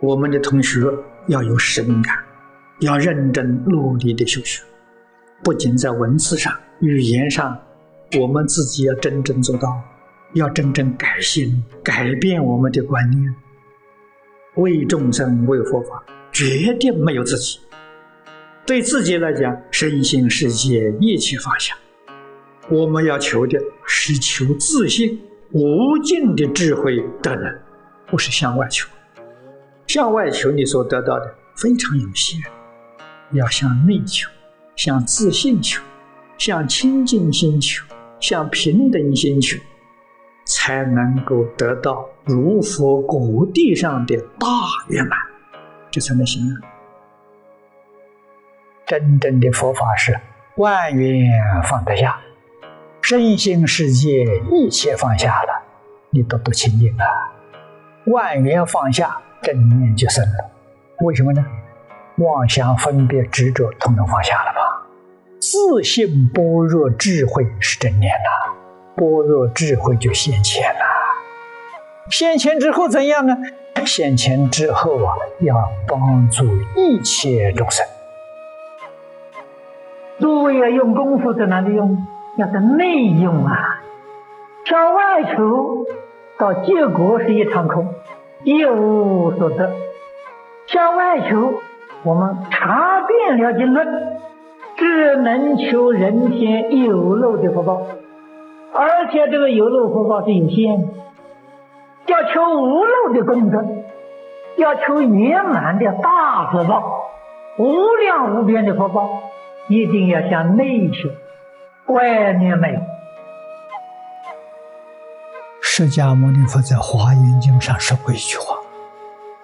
我们的同学要有使命感，要认真努力的修学，不仅在文字上、语言上，我们自己要真正做到，要真正改心、改变我们的观念，为众生、为佛法，绝对没有自己。对自己来讲，身心世界一切放下。我们要求的是求自信、无尽的智慧的人，不是向外求。向外求，你所得到的非常有限。要向内求，向自信求，向清净心求，向平等心求，才能够得到如佛果地上的大圆满，这才能行啊！真正的佛法是万缘放得下。身心世界一切放下了，你都不清净了。万缘放下，正念就生了。为什么呢？妄想、分别、执着，统统放下了吧？自信、般若、智慧是正念呐，般若智慧就现前了。现前之后怎样呢？现前之后啊，要帮助一切众生。诸位要用功夫在哪里用？要在内用啊，向外求，到结果是一场空，一无所得。向外求，我们查遍了经论，只能求人间有漏的福报，而且这个有漏福报是有限，要求无漏的功德，要求圆满的大福报，无量无边的福报，一定要向内求。外面没有。释迦牟尼佛在《华严经》上说过一句话：“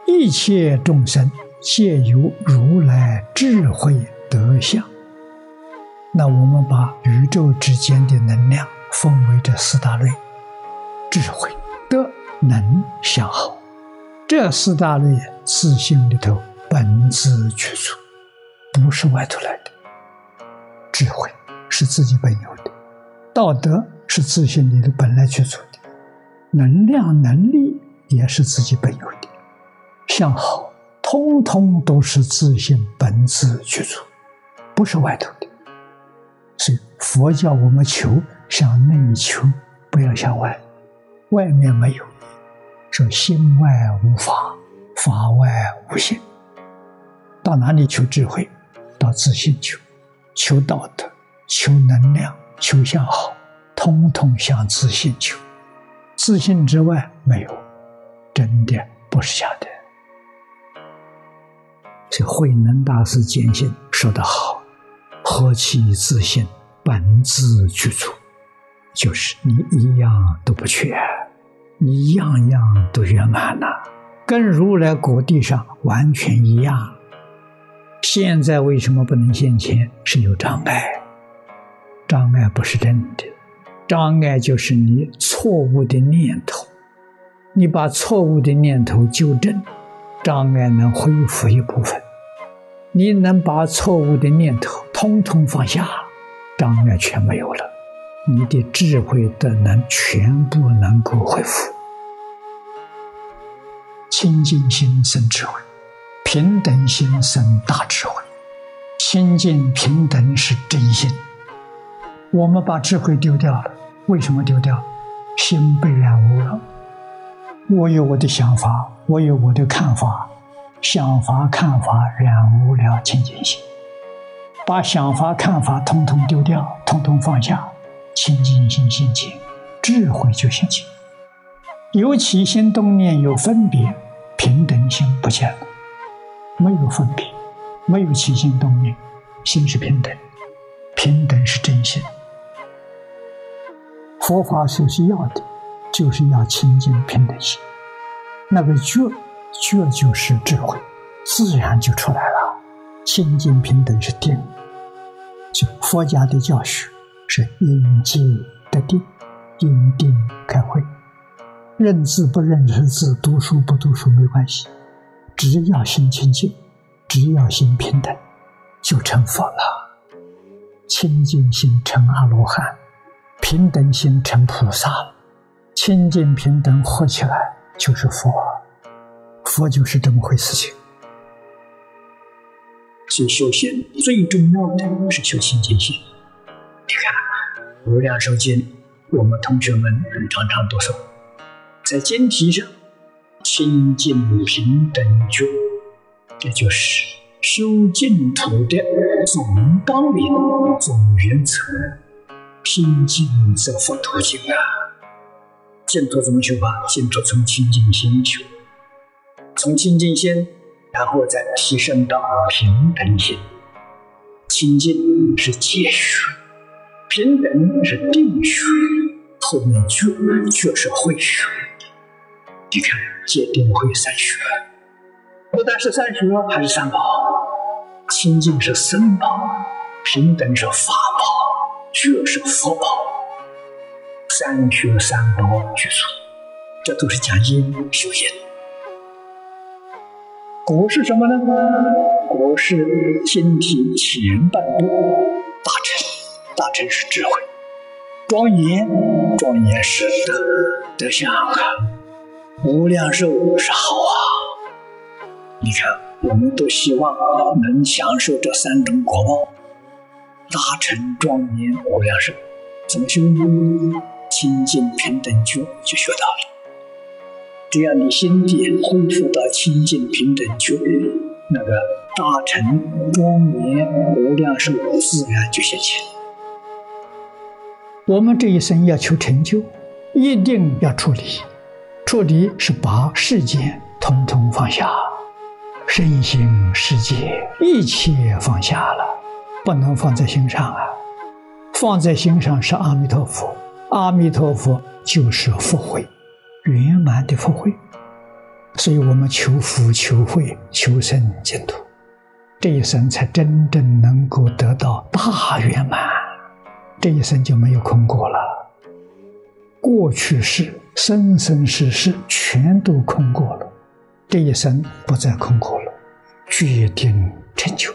一切众生皆由如来智慧德相。”那我们把宇宙之间的能量分为这四大类：智慧、德、能、相、好。这四大类自性里头本自具足，不是外头来的智慧。是自己本有的，道德是自信里的本来具足的，能量能力也是自己本有的，向好通通都是自信本自具足，不是外头的。所以佛教我们求向内求，不要向外，外面没有，说心外无法，法外无心。到哪里求智慧？到自信求，求道德。求能量，求向好，通通向自信求。自信之外没有，真的不是假的。这慧能大师坚信说得好：“何其自信，本自具足。”就是你一样都不缺，你样样都圆满了，跟如来果地上完全一样。现在为什么不能现前？是有障碍。障碍不是真的，障碍就是你错误的念头。你把错误的念头纠正，障碍能恢复一部分；你能把错误的念头通通放下，障碍全没有了。你的智慧的能全部能够恢复。清净心生智慧，平等心生大智慧。清净平等是真心。我们把智慧丢掉了，为什么丢掉？心被染污了。我有我的想法，我有我的看法，想法看法染污了清净心。把想法看法通通丢掉，通通放下，清净心现前，智慧就现前。有起心动念，有分别，平等心不见了，没有分别，没有起心动念，心是平等，平等是真心。佛法所需要的，就是要清净平等心。那个觉，觉就是智慧，自然就出来了。清净平等是定，就佛家的教学是因戒得定，因定开慧。认字不认识字，读书不读书没关系，只要心清净，只要心平等，就成佛了。清净心成阿罗汉。平等心成菩萨，清净平等合起来就是佛。佛就是这么回事情。所以修行最重要的是修清净心。你看《无量寿经》，我们同学们常常都说，在经题上清净平等觉，这就是修净土的总纲领、总原则。清净是佛途径啊！净土怎么修法？净土从清净心修，从清净心。然后再提升到平等心，清净是戒学，平等是定学，后面觉却是慧学。你看戒定慧三学，不但是三学，还是三宝。清净是僧宝，平等是法宝，觉是佛宝。三学三宝具足，这都是讲因修因。果是什么呢？果是心体前半部大成，大成是智慧，庄严，庄严是德，德相啊，无量寿是好啊。你看，我们都希望能享受这三种果报，大成、庄严、无量寿，怎么修呢？清净平等觉就学到了。只要你心地恢复到清净平等觉，那个大成庄严无量寿自然就现前。我们这一生要求成就，一定要处理，处理是把世间统统放下，身心世界一切放下了，不能放在心上啊！放在心上是阿弥陀佛，阿弥陀佛就是福慧。圆满的福慧，所以我们求福、求慧、求生净土，这一生才真正能够得到大圆满。这一生就没有空过了，过去世、生生世世全都空过了，这一生不再空过了，决定成就。